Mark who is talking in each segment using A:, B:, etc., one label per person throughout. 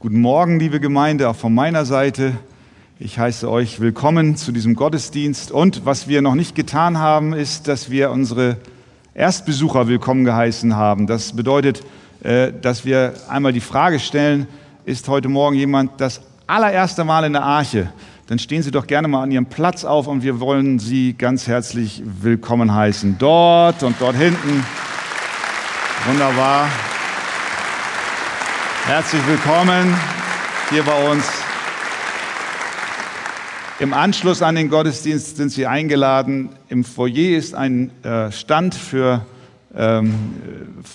A: Guten Morgen, liebe Gemeinde, auch von meiner Seite. Ich heiße euch willkommen zu diesem Gottesdienst. Und was wir noch nicht getan haben, ist, dass wir unsere Erstbesucher willkommen geheißen haben. Das bedeutet, äh, dass wir einmal die Frage stellen, ist heute Morgen jemand das allererste Mal in der Arche? Dann stehen Sie doch gerne mal an Ihrem Platz auf und wir wollen Sie ganz herzlich willkommen heißen. Dort und dort hinten. Wunderbar. Herzlich willkommen hier bei uns. Im Anschluss an den Gottesdienst sind Sie eingeladen. Im Foyer ist ein äh, Stand für, ähm,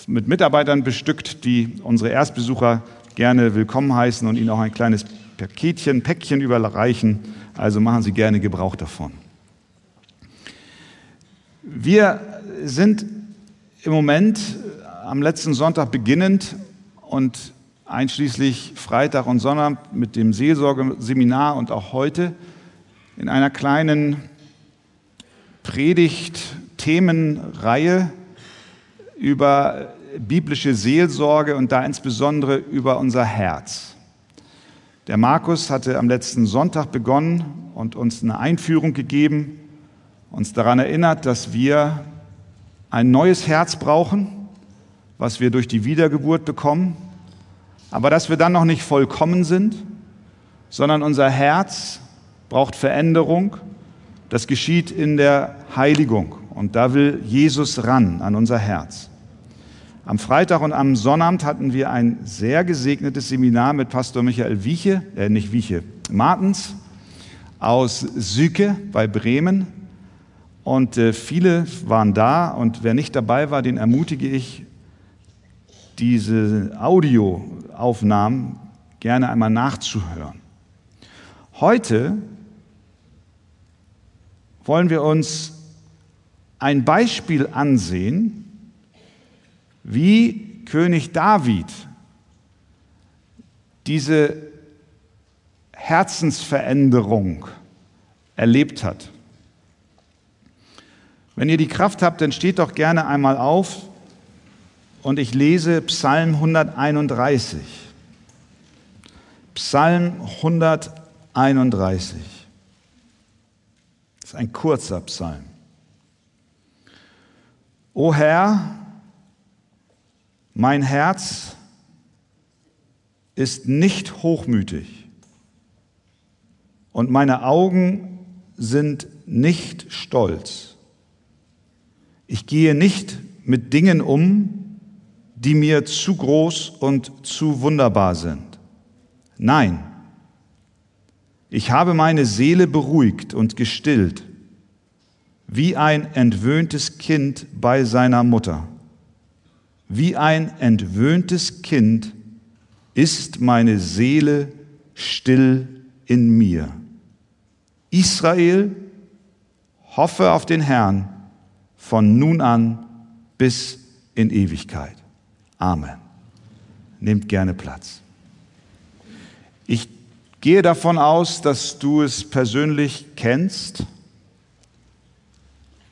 A: mit Mitarbeitern bestückt, die unsere Erstbesucher gerne willkommen heißen und ihnen auch ein kleines Paketchen, Päckchen überreichen. Also machen Sie gerne Gebrauch davon. Wir sind im Moment am letzten Sonntag beginnend und einschließlich Freitag und Sonntag mit dem Seelsorgeseminar und auch heute in einer kleinen Predigt-Themenreihe über biblische Seelsorge und da insbesondere über unser Herz. Der Markus hatte am letzten Sonntag begonnen und uns eine Einführung gegeben, uns daran erinnert, dass wir ein neues Herz brauchen, was wir durch die Wiedergeburt bekommen, aber dass wir dann noch nicht vollkommen sind, sondern unser Herz braucht Veränderung. Das geschieht in der Heiligung und da will Jesus ran an unser Herz. Am Freitag und am Sonnabend hatten wir ein sehr gesegnetes Seminar mit Pastor Michael Wieche, äh nicht Wieche, Martens aus Süke bei Bremen. Und äh, viele waren da und wer nicht dabei war, den ermutige ich, diese Audioaufnahmen gerne einmal nachzuhören. Heute wollen wir uns ein Beispiel ansehen, wie König David diese Herzensveränderung erlebt hat. Wenn ihr die Kraft habt, dann steht doch gerne einmal auf und ich lese Psalm 131. Psalm 131. Das ist ein kurzer Psalm. O Herr, mein Herz ist nicht hochmütig und meine Augen sind nicht stolz. Ich gehe nicht mit Dingen um, die mir zu groß und zu wunderbar sind. Nein, ich habe meine Seele beruhigt und gestillt, wie ein entwöhntes Kind bei seiner Mutter. Wie ein entwöhntes Kind ist meine Seele still in mir. Israel, hoffe auf den Herrn von nun an bis in Ewigkeit. Amen. Nehmt gerne Platz. Ich gehe davon aus, dass du es persönlich kennst.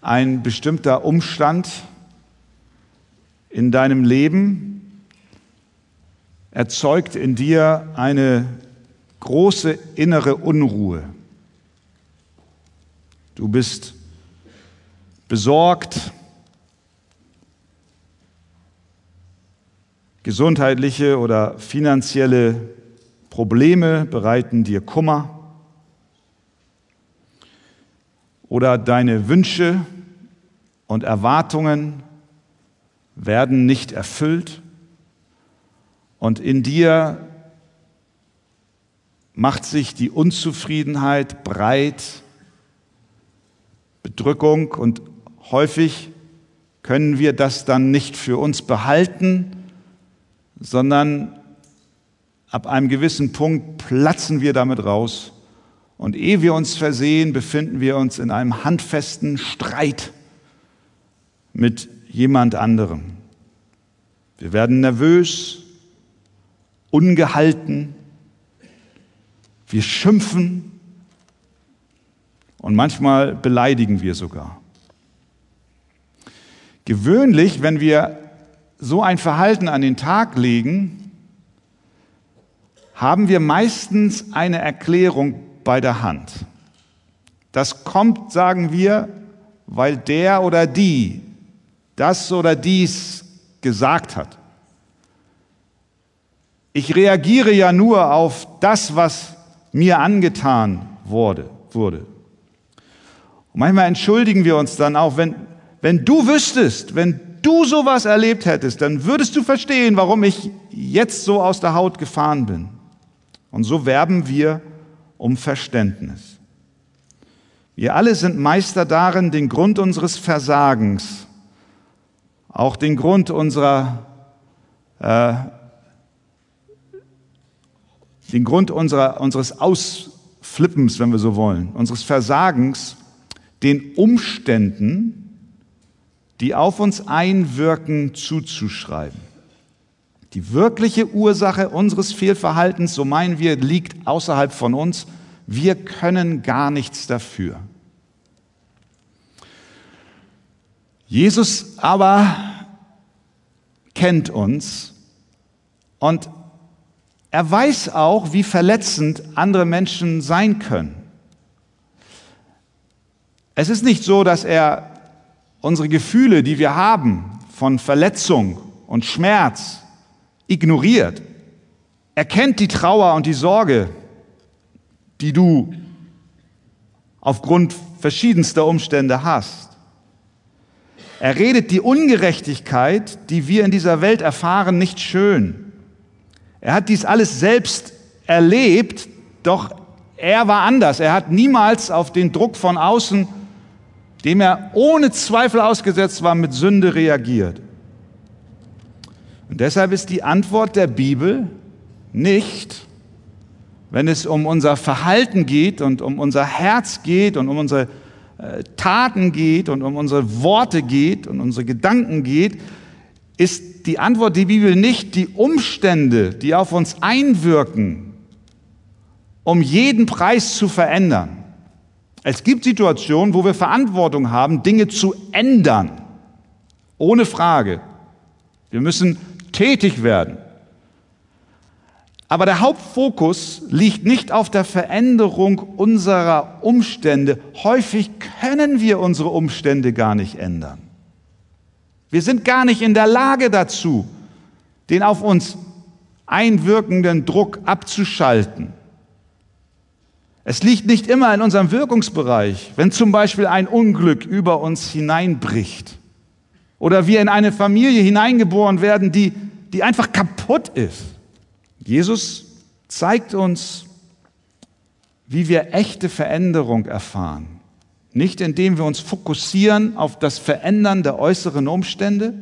A: Ein bestimmter Umstand in deinem Leben erzeugt in dir eine große innere Unruhe. Du bist besorgt, Gesundheitliche oder finanzielle Probleme bereiten dir Kummer. Oder deine Wünsche und Erwartungen werden nicht erfüllt. Und in dir macht sich die Unzufriedenheit breit, Bedrückung und häufig können wir das dann nicht für uns behalten, sondern ab einem gewissen Punkt platzen wir damit raus. Und ehe wir uns versehen, befinden wir uns in einem handfesten Streit mit jemand anderem. Wir werden nervös, ungehalten, wir schimpfen und manchmal beleidigen wir sogar. Gewöhnlich, wenn wir so ein Verhalten an den Tag legen, haben wir meistens eine Erklärung bei der Hand. Das kommt, sagen wir, weil der oder die das oder dies gesagt hat. Ich reagiere ja nur auf das, was mir angetan wurde. wurde. Und manchmal entschuldigen wir uns dann auch, wenn, wenn du wüsstest, wenn du sowas erlebt hättest, dann würdest du verstehen, warum ich jetzt so aus der Haut gefahren bin. Und so werben wir um Verständnis. Wir alle sind Meister darin, den Grund unseres Versagens, auch den Grund unserer, äh, den Grund unserer, unseres Ausflippens, wenn wir so wollen, unseres Versagens, den Umständen, die auf uns einwirken, zuzuschreiben. Die wirkliche Ursache unseres Fehlverhaltens, so meinen wir, liegt außerhalb von uns. Wir können gar nichts dafür. Jesus aber kennt uns und er weiß auch, wie verletzend andere Menschen sein können. Es ist nicht so, dass er unsere Gefühle, die wir haben, von Verletzung und Schmerz ignoriert. Er kennt die Trauer und die Sorge, die du aufgrund verschiedenster Umstände hast. Er redet die Ungerechtigkeit, die wir in dieser Welt erfahren, nicht schön. Er hat dies alles selbst erlebt, doch er war anders. Er hat niemals auf den Druck von außen, dem er ohne Zweifel ausgesetzt war, mit Sünde reagiert. Und deshalb ist die Antwort der Bibel nicht, wenn es um unser Verhalten geht und um unser Herz geht und um unsere äh, Taten geht und um unsere Worte geht und unsere Gedanken geht, ist die Antwort der Bibel nicht die Umstände, die auf uns einwirken, um jeden Preis zu verändern. Es gibt Situationen, wo wir Verantwortung haben, Dinge zu ändern. Ohne Frage. Wir müssen tätig werden. Aber der Hauptfokus liegt nicht auf der Veränderung unserer Umstände. Häufig können wir unsere Umstände gar nicht ändern. Wir sind gar nicht in der Lage dazu, den auf uns einwirkenden Druck abzuschalten. Es liegt nicht immer in unserem Wirkungsbereich, wenn zum Beispiel ein Unglück über uns hineinbricht oder wir in eine Familie hineingeboren werden, die, die einfach kaputt ist. Jesus zeigt uns, wie wir echte Veränderung erfahren. Nicht indem wir uns fokussieren auf das Verändern der äußeren Umstände,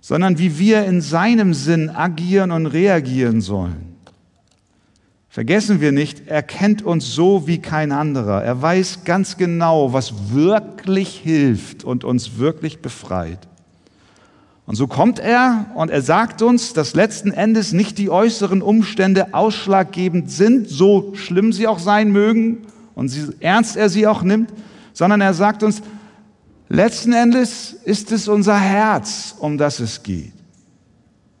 A: sondern wie wir in seinem Sinn agieren und reagieren sollen. Vergessen wir nicht, er kennt uns so wie kein anderer. Er weiß ganz genau, was wirklich hilft und uns wirklich befreit. Und so kommt er und er sagt uns, dass letzten Endes nicht die äußeren Umstände ausschlaggebend sind, so schlimm sie auch sein mögen und wie ernst er sie auch nimmt, sondern er sagt uns, letzten Endes ist es unser Herz, um das es geht.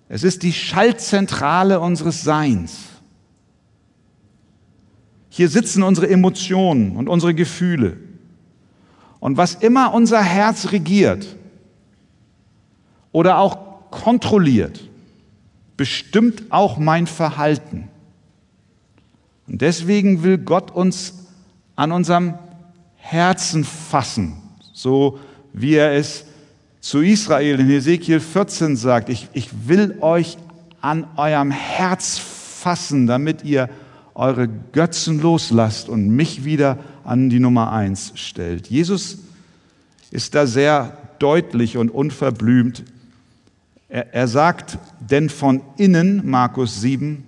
A: Es ist die Schaltzentrale unseres Seins. Hier sitzen unsere Emotionen und unsere Gefühle. Und was immer unser Herz regiert oder auch kontrolliert, bestimmt auch mein Verhalten. Und deswegen will Gott uns an unserem Herzen fassen, so wie er es zu Israel in Ezekiel 14 sagt. Ich, ich will euch an eurem Herz fassen, damit ihr eure Götzen loslasst und mich wieder an die Nummer eins stellt. Jesus ist da sehr deutlich und unverblümt. Er, er sagt, denn von innen, Markus 7,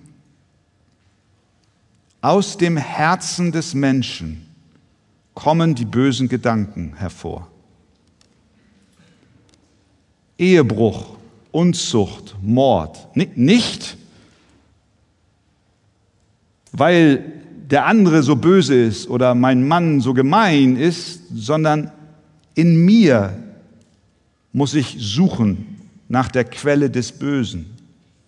A: aus dem Herzen des Menschen kommen die bösen Gedanken hervor. Ehebruch, Unzucht, Mord. Nicht weil der andere so böse ist oder mein Mann so gemein ist, sondern in mir muss ich suchen nach der Quelle des Bösen.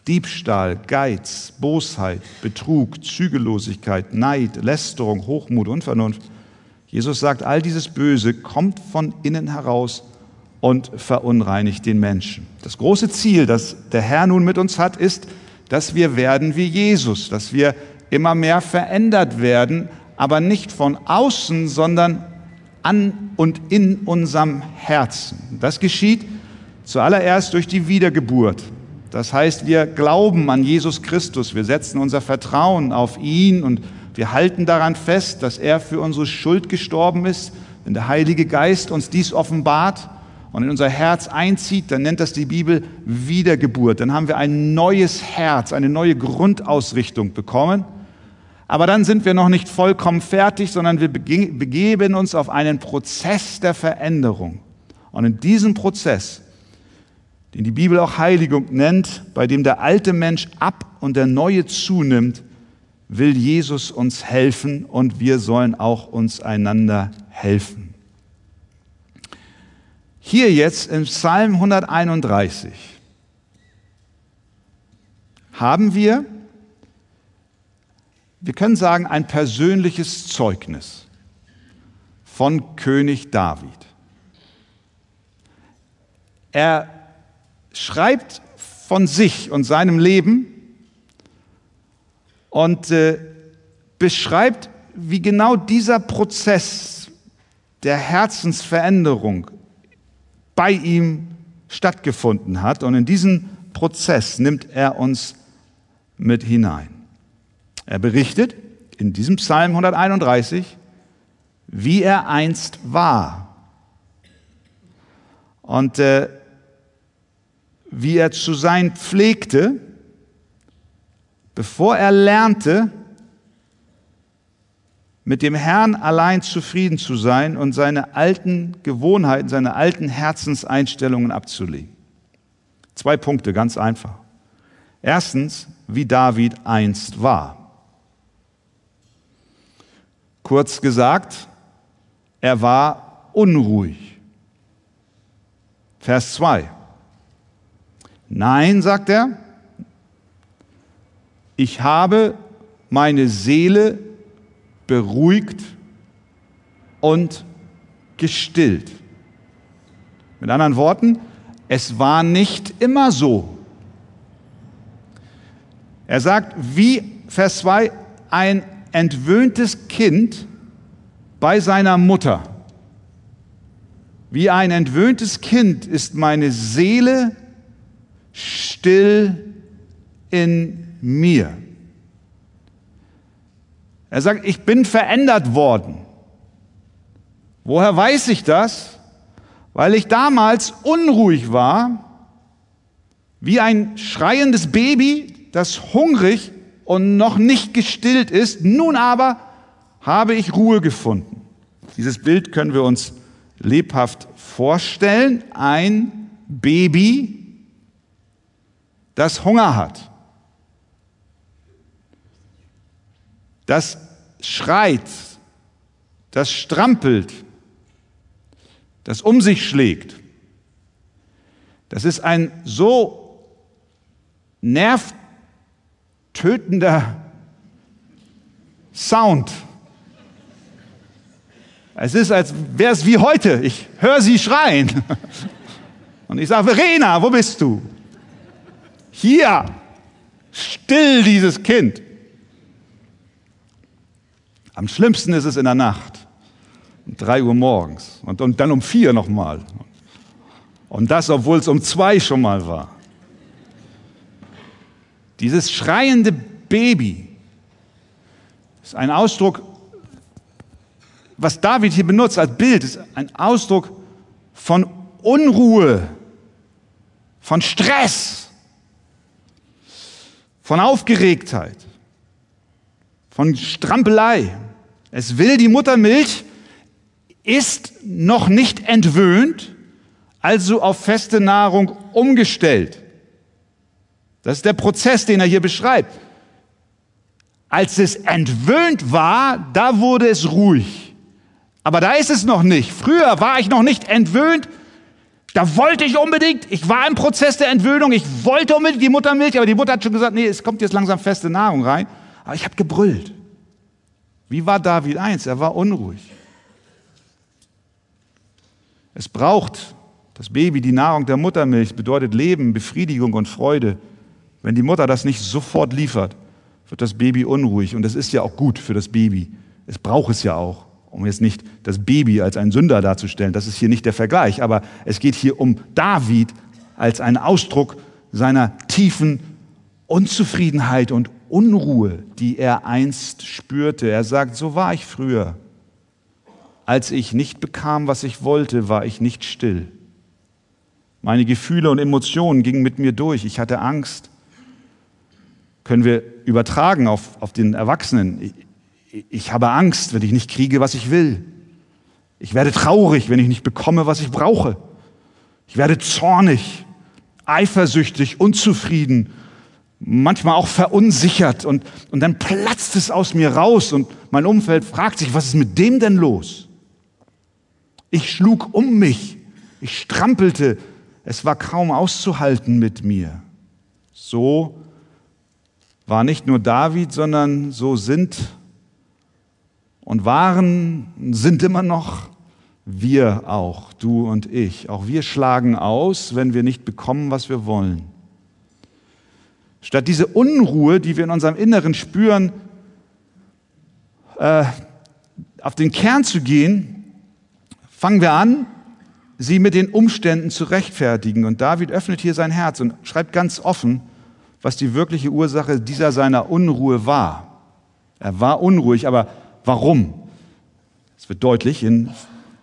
A: Diebstahl, Geiz, Bosheit, Betrug, Zügellosigkeit, Neid, Lästerung, Hochmut, Unvernunft. Jesus sagt, all dieses Böse kommt von innen heraus und verunreinigt den Menschen. Das große Ziel, das der Herr nun mit uns hat, ist, dass wir werden wie Jesus, dass wir immer mehr verändert werden, aber nicht von außen, sondern an und in unserem Herzen. Das geschieht zuallererst durch die Wiedergeburt. Das heißt, wir glauben an Jesus Christus, wir setzen unser Vertrauen auf ihn und wir halten daran fest, dass er für unsere Schuld gestorben ist. Wenn der Heilige Geist uns dies offenbart und in unser Herz einzieht, dann nennt das die Bibel Wiedergeburt. Dann haben wir ein neues Herz, eine neue Grundausrichtung bekommen. Aber dann sind wir noch nicht vollkommen fertig, sondern wir begeben uns auf einen Prozess der Veränderung. Und in diesem Prozess den die Bibel auch Heiligung nennt, bei dem der alte Mensch ab und der neue zunimmt, will Jesus uns helfen und wir sollen auch uns einander helfen. Hier jetzt im Psalm 131 haben wir, wir können sagen, ein persönliches Zeugnis von König David. Er schreibt von sich und seinem Leben und äh, beschreibt, wie genau dieser Prozess der Herzensveränderung bei ihm stattgefunden hat. Und in diesen Prozess nimmt er uns mit hinein. Er berichtet in diesem Psalm 131, wie er einst war. Und äh, wie er zu sein pflegte, bevor er lernte, mit dem Herrn allein zufrieden zu sein und seine alten Gewohnheiten, seine alten Herzenseinstellungen abzulegen. Zwei Punkte, ganz einfach. Erstens, wie David einst war. Kurz gesagt, er war unruhig. Vers 2. Nein, sagt er, ich habe meine Seele beruhigt und gestillt. Mit anderen Worten, es war nicht immer so. Er sagt, wie Vers 2, ein entwöhntes Kind bei seiner Mutter. Wie ein entwöhntes Kind ist meine Seele still in mir. Er sagt, ich bin verändert worden. Woher weiß ich das? Weil ich damals unruhig war, wie ein schreiendes Baby, das hungrig und noch nicht gestillt ist. Nun aber habe ich Ruhe gefunden. Dieses Bild können wir uns lebhaft vorstellen. Ein Baby, das Hunger hat, das schreit, das strampelt, das um sich schlägt. Das ist ein so nervtötender Sound. Es ist, als wäre es wie heute. Ich höre sie schreien. Und ich sage, Verena, wo bist du? Hier, still dieses Kind. Am schlimmsten ist es in der Nacht, um drei Uhr morgens und, und dann um vier nochmal. Und das, obwohl es um zwei schon mal war. Dieses schreiende Baby ist ein Ausdruck, was David hier benutzt als Bild, ist ein Ausdruck von Unruhe, von Stress von Aufgeregtheit, von Strampelei. Es will die Muttermilch, ist noch nicht entwöhnt, also auf feste Nahrung umgestellt. Das ist der Prozess, den er hier beschreibt. Als es entwöhnt war, da wurde es ruhig. Aber da ist es noch nicht. Früher war ich noch nicht entwöhnt, Da wollte ich unbedingt, ich war im Prozess der Entwöhnung, ich wollte unbedingt die Muttermilch, aber die Mutter hat schon gesagt, nee, es kommt jetzt langsam feste Nahrung rein. Aber ich habe gebrüllt. Wie war David eins? Er war unruhig. Es braucht das Baby die Nahrung der Muttermilch, bedeutet Leben, Befriedigung und Freude. Wenn die Mutter das nicht sofort liefert, wird das Baby unruhig. Und das ist ja auch gut für das Baby. Es braucht es ja auch, um jetzt nicht das Baby als einen Sünder darzustellen. Das ist hier nicht der Vergleich. Aber es geht hier um David als einen Ausdruck seiner tiefen Unzufriedenheit und Unruhe, die er einst spürte. Er sagt, so war ich früher. Als ich nicht bekam, was ich wollte, war ich nicht still. Meine Gefühle und Emotionen gingen mit mir durch. Ich hatte Angst. Können wir übertragen auf, auf den Erwachsenen. Ich, ich habe Angst, wenn ich nicht kriege, was ich will. Ich werde traurig, wenn ich nicht bekomme, was ich brauche. Ich werde zornig, eifersüchtig, unzufrieden, manchmal auch verunsichert und, und dann platzt es aus mir raus und mein Umfeld fragt sich, was ist mit dem denn los? Ich schlug um mich, ich strampelte, es war kaum auszuhalten mit mir. So war nicht nur David, sondern so sind und waren, sind immer noch wir auch, du und ich. Auch wir schlagen aus, wenn wir nicht bekommen, was wir wollen. Statt diese Unruhe, die wir in unserem Inneren spüren, äh, auf den Kern zu gehen, fangen wir an, sie mit den Umständen zu rechtfertigen. Und David öffnet hier sein Herz und schreibt ganz offen, was die wirkliche Ursache dieser seiner Unruhe war. Er war unruhig, aber warum? Es wird deutlich in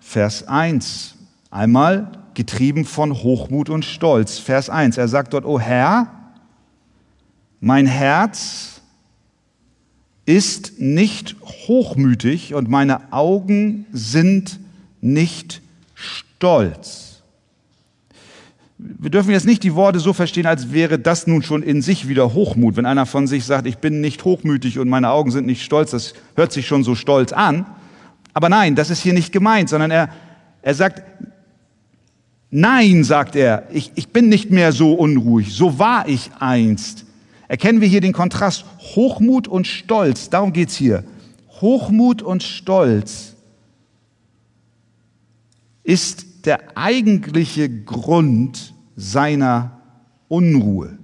A: Vers 1. Einmal getrieben von Hochmut und Stolz. Vers 1. Er sagt dort, O Herr, mein Herz ist nicht hochmütig und meine Augen sind nicht stolz. Wir dürfen jetzt nicht die Worte so verstehen, als wäre das nun schon in sich wieder Hochmut. Wenn einer von sich sagt, ich bin nicht hochmütig und meine Augen sind nicht stolz, das hört sich schon so stolz an. Aber nein, das ist hier nicht gemeint, sondern er, er sagt, nein, sagt er, ich, ich bin nicht mehr so unruhig, so war ich einst. Erkennen wir hier den Kontrast Hochmut und Stolz, darum geht's hier. Hochmut und Stolz ist der eigentliche Grund seiner Unruhe.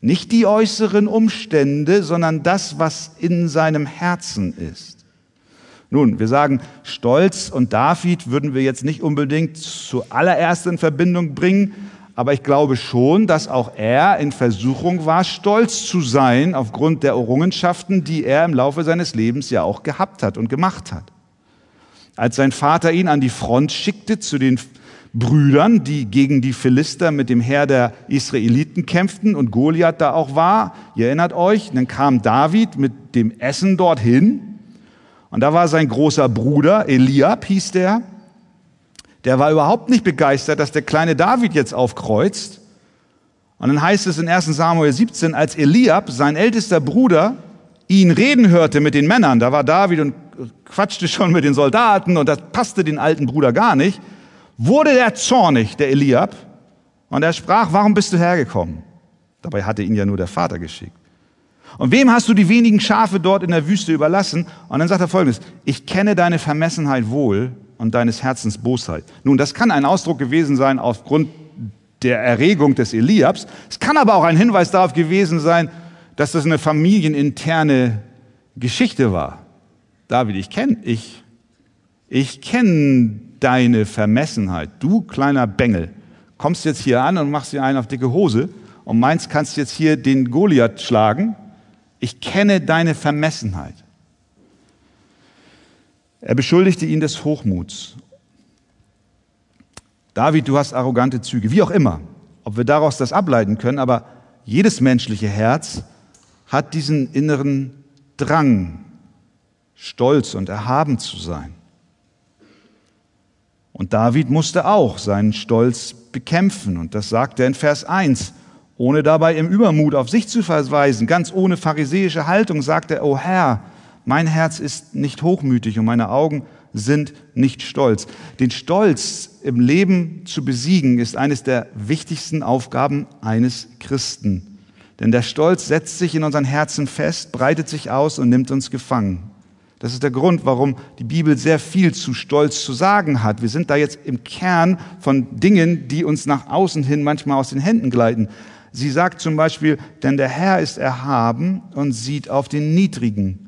A: Nicht die äußeren Umstände, sondern das, was in seinem Herzen ist. Nun, wir sagen, Stolz und David würden wir jetzt nicht unbedingt zuallererst in Verbindung bringen, aber ich glaube schon, dass auch er in Versuchung war, stolz zu sein aufgrund der Errungenschaften, die er im Laufe seines Lebens ja auch gehabt hat und gemacht hat. Als sein Vater ihn an die Front schickte zu den Brüdern, die gegen die Philister mit dem Heer der Israeliten kämpften und Goliath da auch war, ihr erinnert euch, dann kam David mit dem Essen dorthin und da war sein großer Bruder, Eliab hieß der, der war überhaupt nicht begeistert, dass der kleine David jetzt aufkreuzt. Und dann heißt es in 1 Samuel 17, als Eliab, sein ältester Bruder, ihn reden hörte mit den Männern, da war David und quatschte schon mit den Soldaten und das passte den alten Bruder gar nicht, wurde der zornig, der Eliab, und er sprach, warum bist du hergekommen? Dabei hatte ihn ja nur der Vater geschickt. Und wem hast du die wenigen Schafe dort in der Wüste überlassen? Und dann sagt er folgendes, ich kenne deine Vermessenheit wohl und deines Herzens Bosheit. Nun, das kann ein Ausdruck gewesen sein aufgrund der Erregung des Eliabs. Es kann aber auch ein Hinweis darauf gewesen sein, dass das eine familieninterne Geschichte war. David, ich kenne ich, ich kenne deine Vermessenheit. Du kleiner Bengel, kommst jetzt hier an und machst dir einen auf dicke Hose und meinst, kannst jetzt hier den Goliath schlagen. Ich kenne deine Vermessenheit. Er beschuldigte ihn des Hochmuts. David, du hast arrogante Züge, wie auch immer. Ob wir daraus das ableiten können, aber jedes menschliche Herz hat diesen inneren Drang, stolz und erhaben zu sein. Und David musste auch seinen Stolz bekämpfen. Und das sagt er in Vers 1. Ohne dabei im Übermut auf sich zu verweisen, ganz ohne pharisäische Haltung, sagt er, O Herr, mein Herz ist nicht hochmütig und meine Augen sind nicht stolz. Den Stolz im Leben zu besiegen ist eines der wichtigsten Aufgaben eines Christen. Denn der Stolz setzt sich in unseren Herzen fest, breitet sich aus und nimmt uns gefangen. Das ist der Grund, warum die Bibel sehr viel zu Stolz zu sagen hat. Wir sind da jetzt im Kern von Dingen, die uns nach außen hin manchmal aus den Händen gleiten. Sie sagt zum Beispiel, denn der Herr ist erhaben und sieht auf den Niedrigen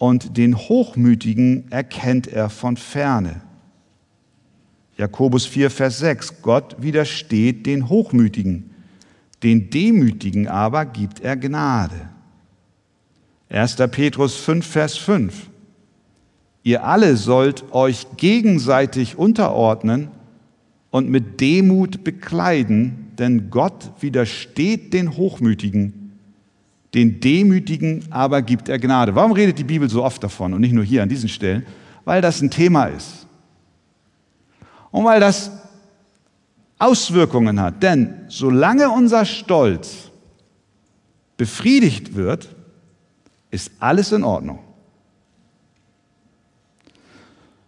A: und den Hochmütigen erkennt er von ferne. Jakobus 4, Vers 6, Gott widersteht den Hochmütigen, den Demütigen aber gibt er Gnade. 1. Petrus 5, Vers 5. Ihr alle sollt euch gegenseitig unterordnen und mit Demut bekleiden, denn Gott widersteht den Hochmütigen, den Demütigen aber gibt er Gnade. Warum redet die Bibel so oft davon und nicht nur hier an diesen Stellen? Weil das ein Thema ist. Und weil das Auswirkungen hat. Denn solange unser Stolz befriedigt wird, ist alles in Ordnung.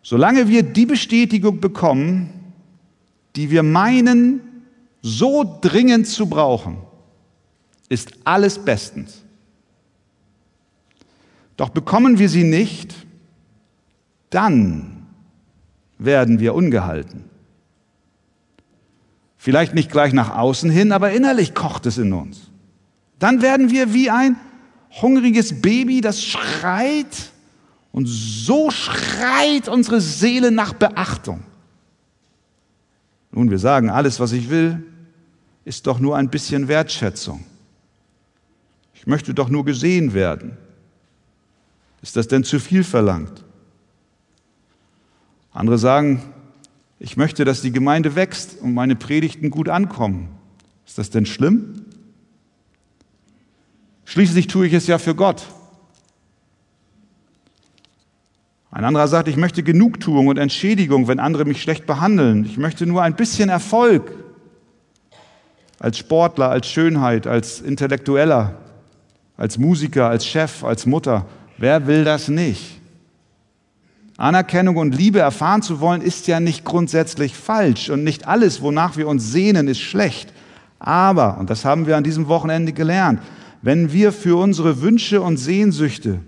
A: Solange wir die Bestätigung bekommen, die wir meinen, so dringend zu brauchen, ist alles bestens. Doch bekommen wir sie nicht, dann werden wir ungehalten. Vielleicht nicht gleich nach außen hin, aber innerlich kocht es in uns. Dann werden wir wie ein hungriges Baby, das schreit und so schreit unsere Seele nach Beachtung. Nun, wir sagen, alles, was ich will, ist doch nur ein bisschen Wertschätzung. Ich möchte doch nur gesehen werden. Ist das denn zu viel verlangt? Andere sagen, ich möchte, dass die Gemeinde wächst und meine Predigten gut ankommen. Ist das denn schlimm? Schließlich tue ich es ja für Gott. Ein anderer sagt, ich möchte Genugtuung und Entschädigung, wenn andere mich schlecht behandeln. Ich möchte nur ein bisschen Erfolg als Sportler, als Schönheit, als Intellektueller, als Musiker, als Chef, als Mutter. Wer will das nicht? Anerkennung und Liebe erfahren zu wollen, ist ja nicht grundsätzlich falsch und nicht alles, wonach wir uns sehnen, ist schlecht. Aber, und das haben wir an diesem Wochenende gelernt, wenn wir für unsere Wünsche und Sehnsüchte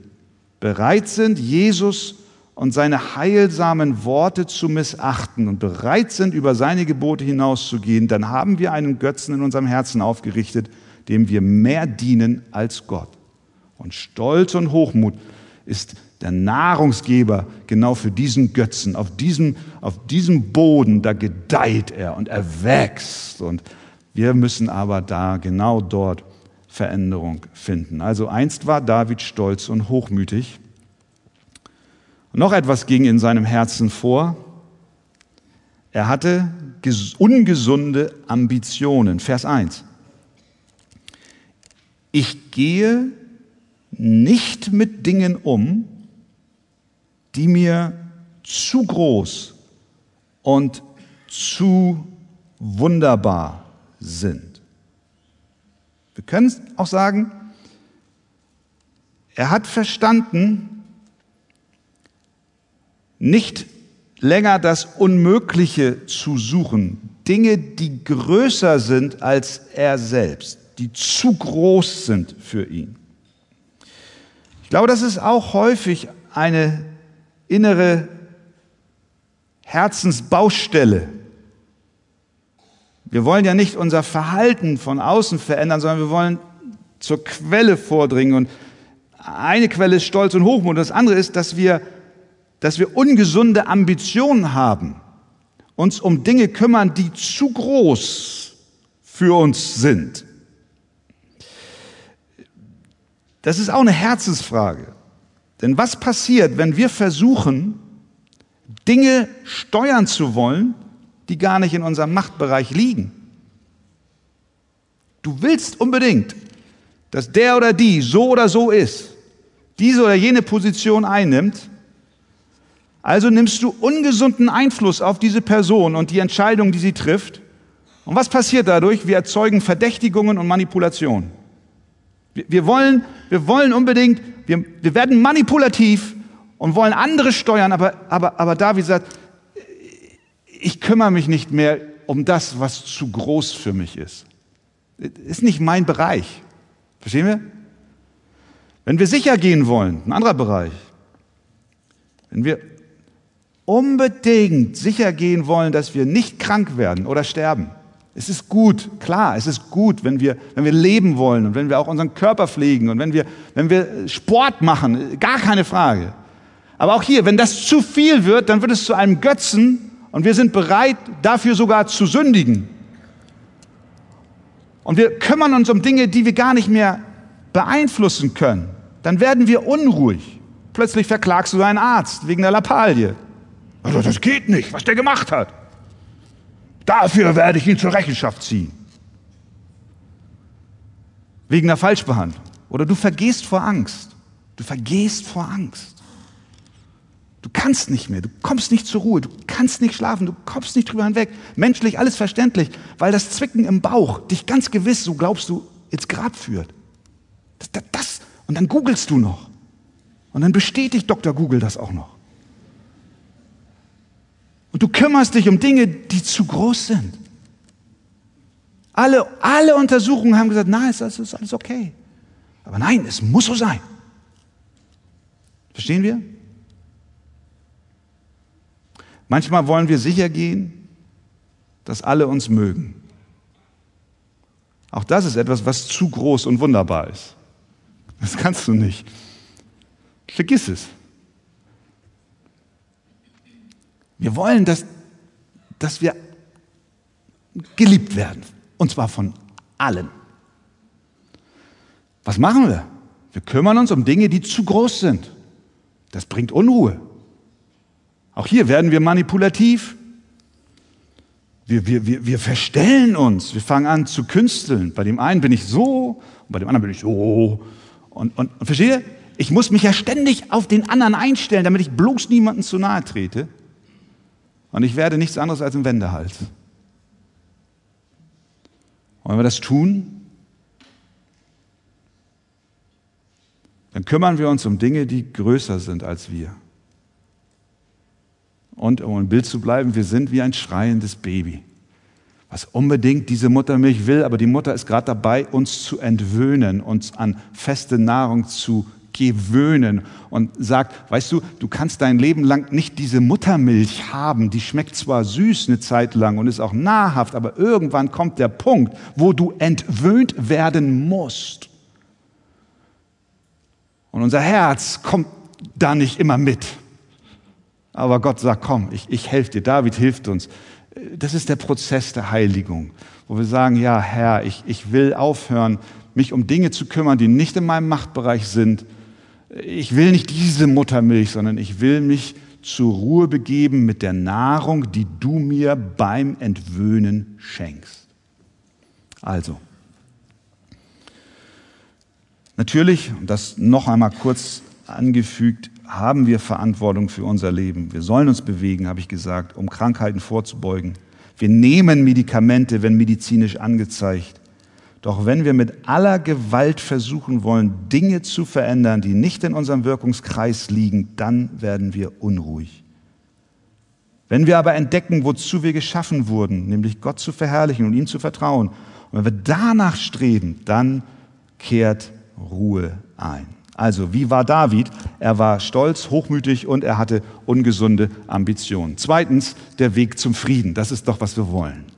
A: bereit sind, Jesus und seine heilsamen Worte zu missachten und bereit sind, über seine Gebote hinauszugehen, dann haben wir einen Götzen in unserem Herzen aufgerichtet, dem wir mehr dienen als Gott. Und Stolz und Hochmut ist der Nahrungsgeber genau für diesen Götzen. Auf diesem, auf diesem Boden, da gedeiht er und er wächst. Und wir müssen aber da genau dort Veränderung finden. Also einst war David stolz und hochmütig. noch etwas ging in seinem Herzen vor. Er hatte ungesunde Ambitionen. Vers 1. Ich gehe nicht mit Dingen um, die mir zu groß und zu wunderbar sind. Wir können auch sagen, er hat verstanden, nicht länger das Unmögliche zu suchen, Dinge, die größer sind als er selbst, die zu groß sind für ihn. Ich glaube, das ist auch häufig eine innere Herzensbaustelle wir wollen ja nicht unser Verhalten von außen verändern, sondern wir wollen zur Quelle vordringen. Und eine Quelle ist Stolz und Hochmut. Das andere ist, dass wir, dass wir ungesunde Ambitionen haben, uns um Dinge kümmern, die zu groß für uns sind. Das ist auch eine Herzensfrage. Denn was passiert, wenn wir versuchen, Dinge steuern zu wollen, die gar nicht in unserem Machtbereich liegen. Du willst unbedingt, dass der oder die so oder so ist, diese oder jene Position einnimmt, also nimmst du ungesunden Einfluss auf diese Person und die Entscheidung, die sie trifft. Und was passiert dadurch? Wir erzeugen Verdächtigungen und Manipulation. Wir, wir wollen, wir wollen unbedingt, wir, wir werden manipulativ und wollen andere steuern, aber, aber, aber David sagt, ich kümmere mich nicht mehr um das, was zu groß für mich ist. Ist nicht mein Bereich. Verstehen wir? Wenn wir sicher gehen wollen, ein anderer Bereich, wenn wir unbedingt sicher gehen wollen, dass wir nicht krank werden oder sterben, es ist gut, klar, es ist gut, wenn wir, wenn wir leben wollen und wenn wir auch unseren Körper pflegen und wenn wir, wenn wir Sport machen, gar keine Frage. Aber auch hier, wenn das zu viel wird, dann wird es zu einem Götzen und wir sind bereit, dafür sogar zu sündigen. Und wir kümmern uns um Dinge, die wir gar nicht mehr beeinflussen können. Dann werden wir unruhig. Plötzlich verklagst du deinen Arzt wegen der Lappalie. Also das geht nicht, was der gemacht hat. Dafür werde ich ihn zur Rechenschaft ziehen. Wegen der Falschbehandlung. Oder du vergehst vor Angst. Du vergehst vor Angst. Du kannst nicht mehr, du kommst nicht zur Ruhe, du kannst nicht schlafen, du kommst nicht drüber hinweg. Menschlich alles verständlich, weil das Zwicken im Bauch dich ganz gewiss, so glaubst du, ins Grab führt. Das, das, das. Und dann googelst du noch. Und dann bestätigt Dr. Google das auch noch. Und du kümmerst dich um Dinge, die zu groß sind. Alle, alle Untersuchungen haben gesagt, nein, es ist alles okay. Aber nein, es muss so sein. Verstehen wir? Manchmal wollen wir sicher gehen, dass alle uns mögen. Auch das ist etwas, was zu groß und wunderbar ist. Das kannst du nicht. Vergiss es. Wir wollen, dass, dass wir geliebt werden. Und zwar von allen. Was machen wir? Wir kümmern uns um Dinge, die zu groß sind. Das bringt Unruhe. Auch hier werden wir manipulativ. Wir, wir, wir, wir verstellen uns. Wir fangen an zu künsteln. Bei dem einen bin ich so, und bei dem anderen bin ich so. Und, und, und versteht ihr? Ich muss mich ja ständig auf den anderen einstellen, damit ich bloß niemanden zu nahe trete. Und ich werde nichts anderes als ein Wendehals. Und wenn wir das tun, dann kümmern wir uns um Dinge, die größer sind als wir. Und um im Bild zu bleiben, wir sind wie ein schreiendes Baby, was unbedingt diese Muttermilch will, aber die Mutter ist gerade dabei, uns zu entwöhnen, uns an feste Nahrung zu gewöhnen und sagt, weißt du, du kannst dein Leben lang nicht diese Muttermilch haben, die schmeckt zwar süß eine Zeit lang und ist auch nahrhaft, aber irgendwann kommt der Punkt, wo du entwöhnt werden musst. Und unser Herz kommt da nicht immer mit. Aber Gott sagt, komm, ich, ich helfe dir. David hilft uns. Das ist der Prozess der Heiligung, wo wir sagen, ja Herr, ich, ich will aufhören, mich um Dinge zu kümmern, die nicht in meinem Machtbereich sind, ich will nicht diese Muttermilch, sondern ich will mich zur Ruhe begeben mit der Nahrung, die du mir beim Entwöhnen schenkst. Also, natürlich, und das noch einmal kurz angefügt, haben wir Verantwortung für unser Leben. Wir sollen uns bewegen, habe ich gesagt, um Krankheiten vorzubeugen. Wir nehmen Medikamente, wenn medizinisch angezeigt. Doch wenn wir mit aller Gewalt versuchen wollen, Dinge zu verändern, die nicht in unserem Wirkungskreis liegen, dann werden wir unruhig. Wenn wir aber entdecken, wozu wir geschaffen wurden, nämlich Gott zu verherrlichen und ihm zu vertrauen, und wenn wir danach streben, dann kehrt Ruhe ein. Also, wie war David? Er war stolz, hochmütig und er hatte ungesunde Ambitionen. Zweitens, der Weg zum Frieden. Das ist doch, was wir wollen.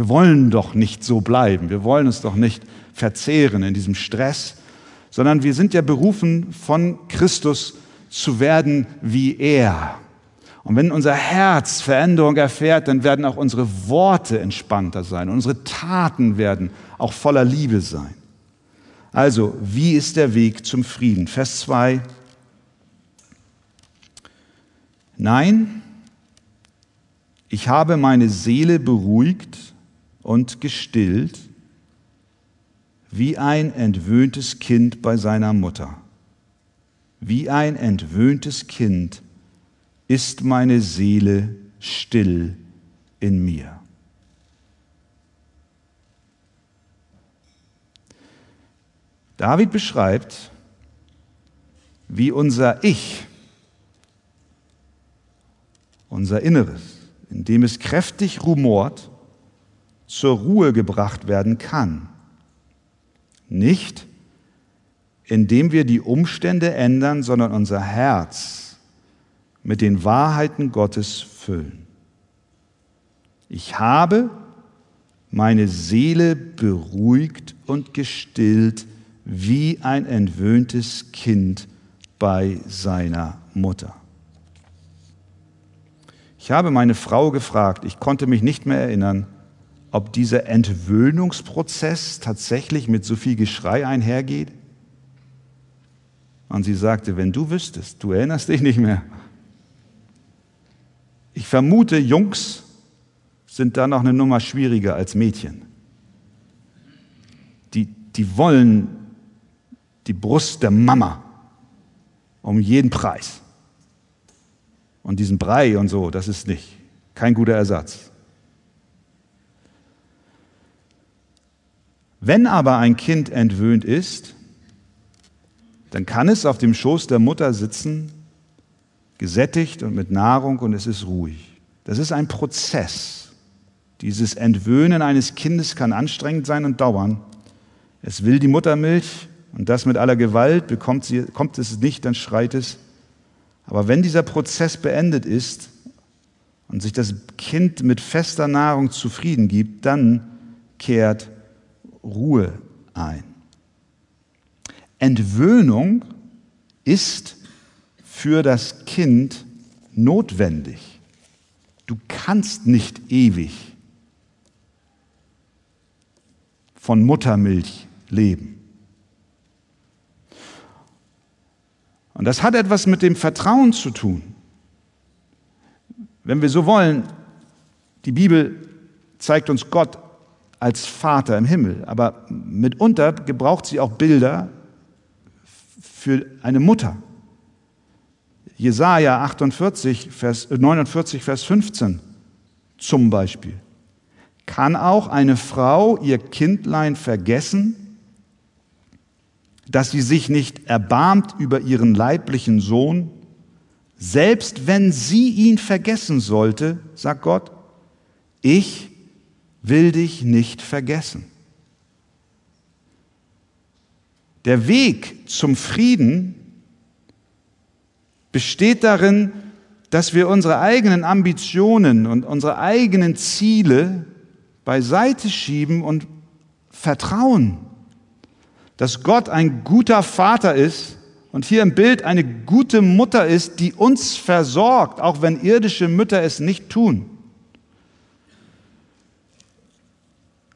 A: Wir wollen doch nicht so bleiben. Wir wollen es doch nicht verzehren in diesem Stress, sondern wir sind ja berufen, von Christus zu werden wie er. Und wenn unser Herz Veränderung erfährt, dann werden auch unsere Worte entspannter sein. Unsere Taten werden auch voller Liebe sein. Also, wie ist der Weg zum Frieden? Vers 2. Nein, ich habe meine Seele beruhigt und gestillt, wie ein entwöhntes Kind bei seiner Mutter. Wie ein entwöhntes Kind ist meine Seele still in mir. David beschreibt, wie unser Ich unser Inneres, indem es kräftig rumort, zur Ruhe gebracht werden kann. Nicht, indem wir die Umstände ändern, sondern unser Herz mit den Wahrheiten Gottes füllen. Ich habe meine Seele beruhigt und gestillt wie ein entwöhntes Kind bei seiner Mutter. Ich habe meine Frau gefragt, ich konnte mich nicht mehr erinnern, ob dieser Entwöhnungsprozess tatsächlich mit so viel Geschrei einhergeht. Und sie sagte, wenn du wüsstest, du erinnerst dich nicht mehr. Ich vermute, Jungs sind da noch eine Nummer schwieriger als Mädchen. Die, die wollen die Brust der Mama um jeden Preis. Und diesen Brei und so, das ist nicht kein guter Ersatz. Wenn aber ein Kind entwöhnt ist, dann kann es auf dem Schoß der Mutter sitzen, gesättigt und mit Nahrung und es ist ruhig. Das ist ein Prozess. Dieses Entwöhnen eines Kindes kann anstrengend sein und dauern. Es will die Muttermilch und das mit aller Gewalt, bekommt sie, kommt es nicht, dann schreit es. Aber wenn dieser Prozess beendet ist und sich das Kind mit fester Nahrung zufrieden gibt, dann kehrt Ruhe ein. Entwöhnung ist für das Kind notwendig. Du kannst nicht ewig von Muttermilch leben. Und das hat etwas mit dem Vertrauen zu tun. Wenn wir so wollen, die Bibel zeigt uns Gott als Vater im Himmel, aber mitunter gebraucht sie auch Bilder für eine Mutter. Jesaja 48, Vers, 49, Vers 15 zum Beispiel. Kann auch eine Frau ihr Kindlein vergessen, dass sie sich nicht erbarmt über ihren leiblichen Sohn, selbst wenn sie ihn vergessen sollte, sagt Gott, ich will dich nicht vergessen. Der Weg zum Frieden besteht darin, dass wir unsere eigenen Ambitionen und unsere eigenen Ziele beiseite schieben und vertrauen, dass Gott ein guter Vater ist und hier im Bild eine gute Mutter ist, die uns versorgt, auch wenn irdische Mütter es nicht tun.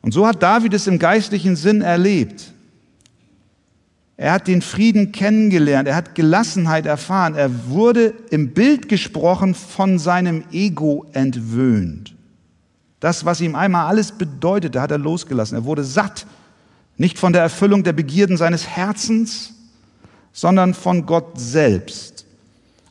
A: Und so hat David es im geistlichen Sinn erlebt. Er hat den Frieden kennengelernt, er hat Gelassenheit erfahren, er wurde im Bild gesprochen von seinem Ego entwöhnt. Das, was ihm einmal alles bedeutete, hat er losgelassen. Er wurde satt, nicht von der Erfüllung der Begierden seines Herzens, sondern von Gott selbst.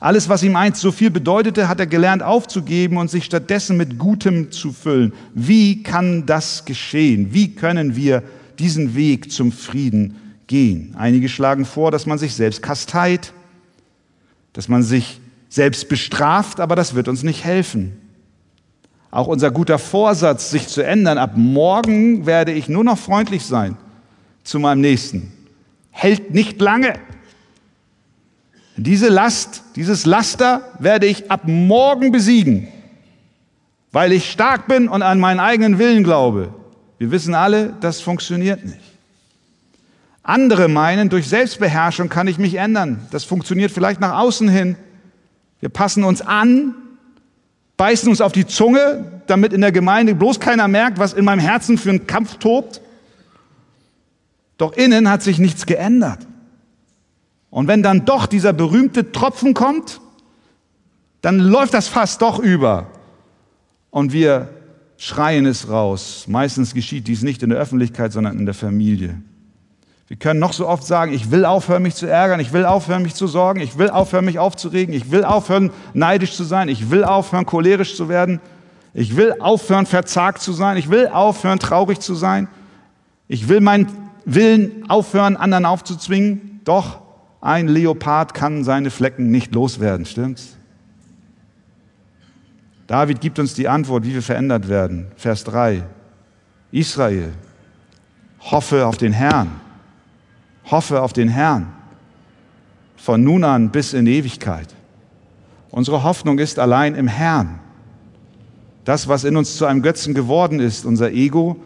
A: Alles, was ihm einst so viel bedeutete, hat er gelernt aufzugeben und sich stattdessen mit Gutem zu füllen. Wie kann das geschehen? Wie können wir diesen Weg zum Frieden gehen. Einige schlagen vor, dass man sich selbst kasteit, dass man sich selbst bestraft, aber das wird uns nicht helfen. Auch unser guter Vorsatz, sich zu ändern, ab morgen werde ich nur noch freundlich sein zu meinem Nächsten, hält nicht lange. Diese Last, dieses Laster werde ich ab morgen besiegen, weil ich stark bin und an meinen eigenen Willen glaube. Wir wissen alle, das funktioniert nicht. Andere meinen, durch Selbstbeherrschung kann ich mich ändern. Das funktioniert vielleicht nach außen hin. Wir passen uns an, beißen uns auf die Zunge, damit in der Gemeinde bloß keiner merkt, was in meinem Herzen für ein Kampf tobt. Doch innen hat sich nichts geändert. Und wenn dann doch dieser berühmte Tropfen kommt, dann läuft das Fass doch über. Und wir schreien es raus. Meistens geschieht dies nicht in der Öffentlichkeit, sondern in der Familie. Wir können noch so oft sagen, ich will aufhören, mich zu ärgern, ich will aufhören, mich zu sorgen, ich will aufhören, mich aufzuregen, ich will aufhören, neidisch zu sein, ich will aufhören, cholerisch zu werden, ich will aufhören, verzagt zu sein, ich will aufhören, traurig zu sein, ich will meinen Willen aufhören, anderen aufzuzwingen. Doch ein Leopard kann seine Flecken nicht loswerden, stimmt's? David gibt uns die Antwort, wie wir verändert werden. Vers 3. Israel, hoffe auf den Herrn. Hoffe auf den Herrn. Von nun an bis in Ewigkeit. Unsere Hoffnung ist allein im Herrn. Das, was in uns zu einem Götzen geworden ist, unser Ego,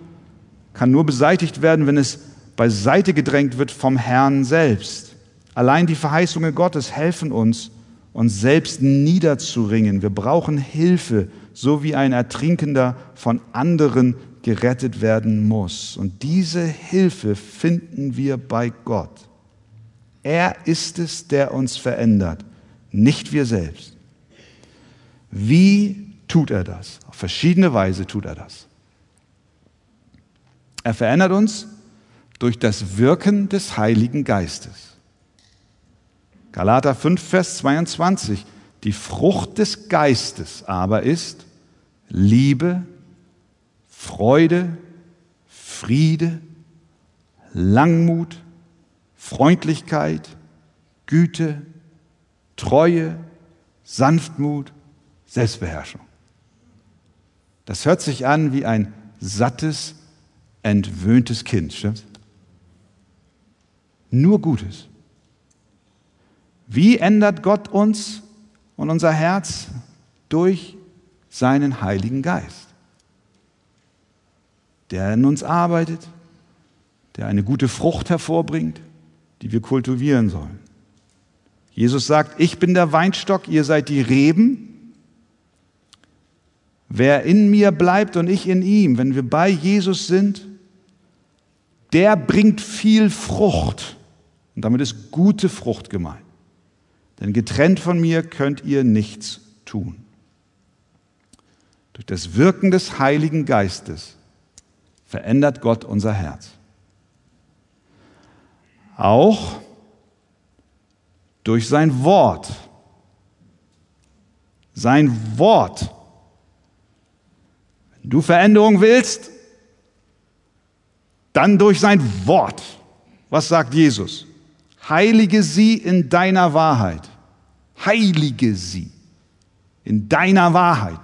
A: kann nur beseitigt werden, wenn es beiseite gedrängt wird vom Herrn selbst. Allein die Verheißungen Gottes helfen uns, uns selbst niederzuringen. Wir brauchen Hilfe, so wie ein Ertrinkender von anderen gerettet werden muss. Und diese Hilfe finden wir bei Gott. Er ist es, der uns verändert, nicht wir selbst. Wie tut er das? Auf verschiedene Weise tut er das. Er verändert uns durch das Wirken des Heiligen Geistes. Galater 5, Vers 22. Die Frucht des Geistes aber ist Liebe, Freude, Friede, Langmut, Freundlichkeit, Güte, Treue, Sanftmut, Selbstbeherrschung. Das hört sich an wie ein sattes, entwöhntes Kind, stimmt's? Nur Gutes. Wie ändert Gott uns und unser Herz? Durch seinen Heiligen Geist, der in uns arbeitet, der eine gute Frucht hervorbringt, die wir kultivieren sollen. Jesus sagt, ich bin der Weinstock, ihr seid die Reben. Wer in mir bleibt und ich in ihm, wenn wir bei Jesus sind, der bringt viel Frucht. Und damit ist gute Frucht gemeint. Denn getrennt von mir könnt ihr nichts tun. Durch das Wirken des Heiligen Geistes verändert Gott unser Herz. Auch durch sein Wort. Sein Wort. Wenn du Veränderung willst, dann durch sein Wort. Was sagt Jesus? Heilige sie in deiner Wahrheit. Heilige sie in deiner Wahrheit.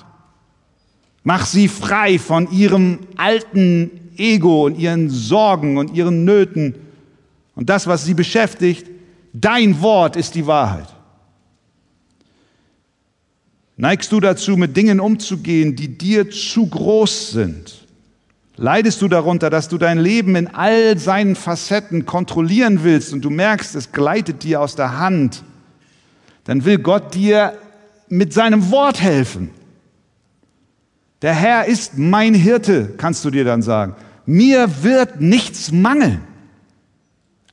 A: Mach sie frei von ihrem alten Ego und ihren Sorgen und ihren Nöten und das, was sie beschäftigt. Dein Wort ist die Wahrheit. Neigst du dazu, mit Dingen umzugehen, die dir zu groß sind? Leidest du darunter, dass du dein Leben in all seinen Facetten kontrollieren willst und du merkst, es gleitet dir aus der Hand? Dann will Gott dir mit seinem Wort helfen. Der Herr ist mein Hirte, kannst du dir dann sagen. Mir wird nichts mangeln.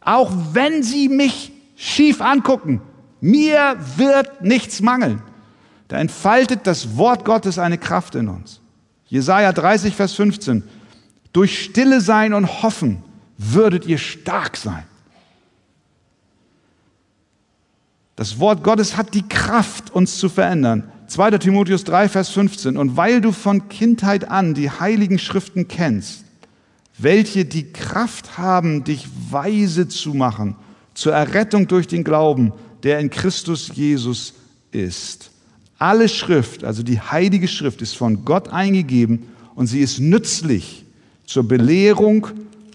A: Auch wenn sie mich schief angucken, mir wird nichts mangeln. Da entfaltet das Wort Gottes eine Kraft in uns. Jesaja 30, Vers 15. Durch Stille sein und Hoffen würdet ihr stark sein. Das Wort Gottes hat die Kraft, uns zu verändern. 2. Timotheus 3, Vers 15. Und weil du von Kindheit an die heiligen Schriften kennst, welche die Kraft haben, dich weise zu machen zur Errettung durch den Glauben, der in Christus Jesus ist. Alle Schrift, also die heilige Schrift, ist von Gott eingegeben und sie ist nützlich zur Belehrung,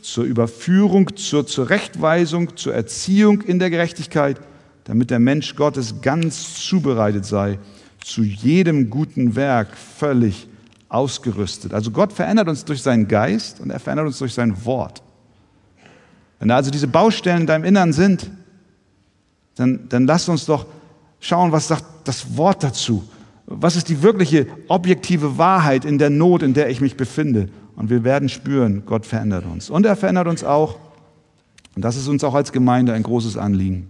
A: zur Überführung, zur Zurechtweisung, zur Erziehung in der Gerechtigkeit, damit der Mensch Gottes ganz zubereitet sei, zu jedem guten Werk völlig ausgerüstet. Also Gott verändert uns durch seinen Geist und er verändert uns durch sein Wort. Wenn da also diese Baustellen in deinem Innern sind, dann, dann lass uns doch schauen, was sagt das Wort dazu. Was ist die wirkliche objektive Wahrheit in der Not, in der ich mich befinde? Und wir werden spüren, Gott verändert uns. Und er verändert uns auch, und das ist uns auch als Gemeinde ein großes Anliegen.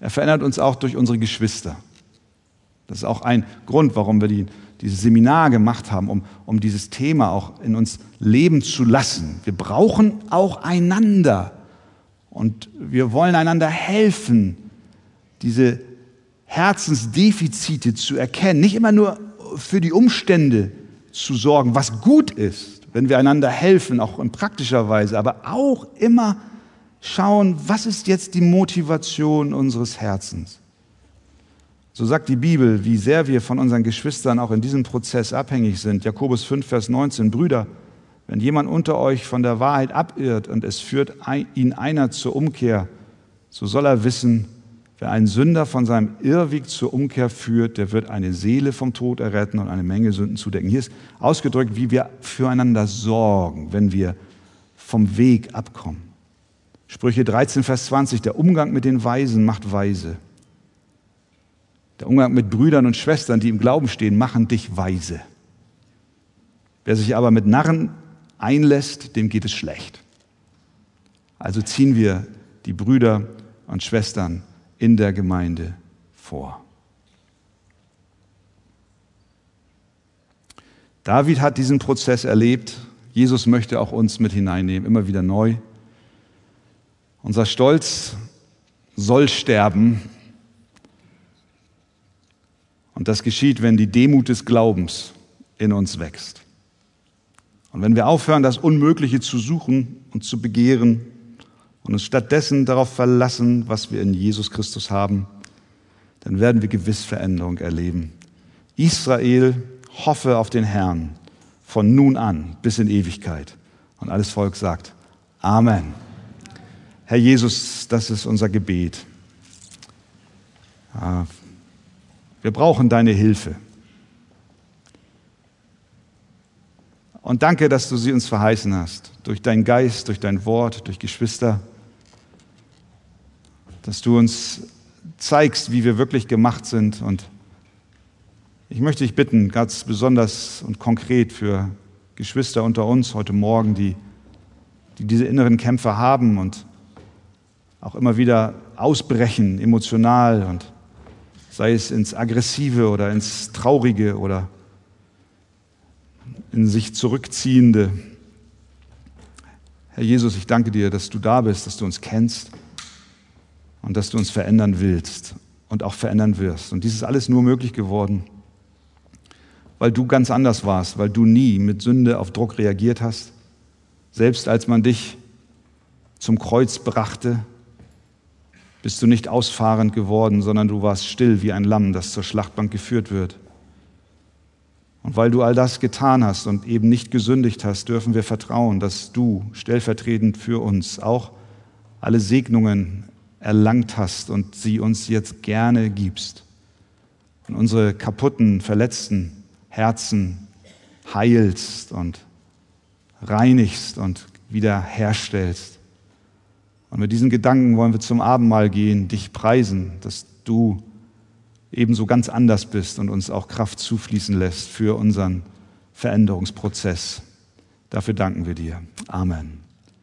A: Er verändert uns auch durch unsere Geschwister. Das ist auch ein Grund, warum wir die, dieses Seminar gemacht haben, um, um dieses Thema auch in uns leben zu lassen. Wir brauchen auch einander und wir wollen einander helfen, diese Herzensdefizite zu erkennen. Nicht immer nur für die Umstände zu sorgen, was gut ist, wenn wir einander helfen, auch in praktischer Weise, aber auch immer schauen, was ist jetzt die Motivation unseres Herzens. So sagt die Bibel, wie sehr wir von unseren Geschwistern auch in diesem Prozess abhängig sind. Jakobus 5, Vers 19, Brüder, wenn jemand unter euch von der Wahrheit abirrt und es führt ihn einer zur Umkehr, so soll er wissen, wer einen Sünder von seinem Irrweg zur Umkehr führt, der wird eine Seele vom Tod erretten und eine Menge Sünden zudecken. Hier ist ausgedrückt, wie wir füreinander sorgen, wenn wir vom Weg abkommen. Sprüche 13, Vers 20, der Umgang mit den Weisen macht weise. Der Umgang mit Brüdern und Schwestern, die im Glauben stehen, machen dich weise. Wer sich aber mit Narren einlässt, dem geht es schlecht. Also ziehen wir die Brüder und Schwestern in der Gemeinde vor. David hat diesen Prozess erlebt. Jesus möchte auch uns mit hineinnehmen, immer wieder neu. Unser Stolz soll sterben, und das geschieht, wenn die Demut des Glaubens in uns wächst. Und wenn wir aufhören, das Unmögliche zu suchen und zu begehren und uns stattdessen darauf verlassen, was wir in Jesus Christus haben, dann werden wir gewiss Veränderung erleben. Israel hoffe auf den Herrn von nun an bis in Ewigkeit. Und alles Volk sagt Amen. Herr Jesus, das ist unser Gebet. Wir brauchen deine Hilfe. Und danke, dass du sie uns verheißen hast, durch deinen Geist, durch dein Wort, durch Geschwister, dass du uns zeigst, wie wir wirklich gemacht sind. Und ich möchte dich bitten, ganz besonders und konkret für Geschwister unter uns heute Morgen, die, die diese inneren Kämpfe haben und auch immer wieder ausbrechen, emotional und sei es ins Aggressive oder ins Traurige oder in sich zurückziehende. Herr Jesus, ich danke dir, dass du da bist, dass du uns kennst und dass du uns verändern willst und auch verändern wirst. Und dies ist alles nur möglich geworden, weil du ganz anders warst, weil du nie mit Sünde auf Druck reagiert hast, selbst als man dich zum Kreuz brachte, bist du nicht ausfahrend geworden, sondern du warst still wie ein Lamm, das zur Schlachtbank geführt wird. Und weil du all das getan hast und eben nicht gesündigt hast, dürfen wir vertrauen, dass du stellvertretend für uns auch alle Segnungen erlangt hast und sie uns jetzt gerne gibst. Und unsere kaputten, verletzten Herzen heilst und reinigst und wiederherstellst. Und mit diesen Gedanken wollen wir zum Abendmahl gehen, dich preisen, dass du ebenso ganz anders bist und uns auch Kraft zufließen lässt für unseren Veränderungsprozess. Dafür danken wir dir. Amen.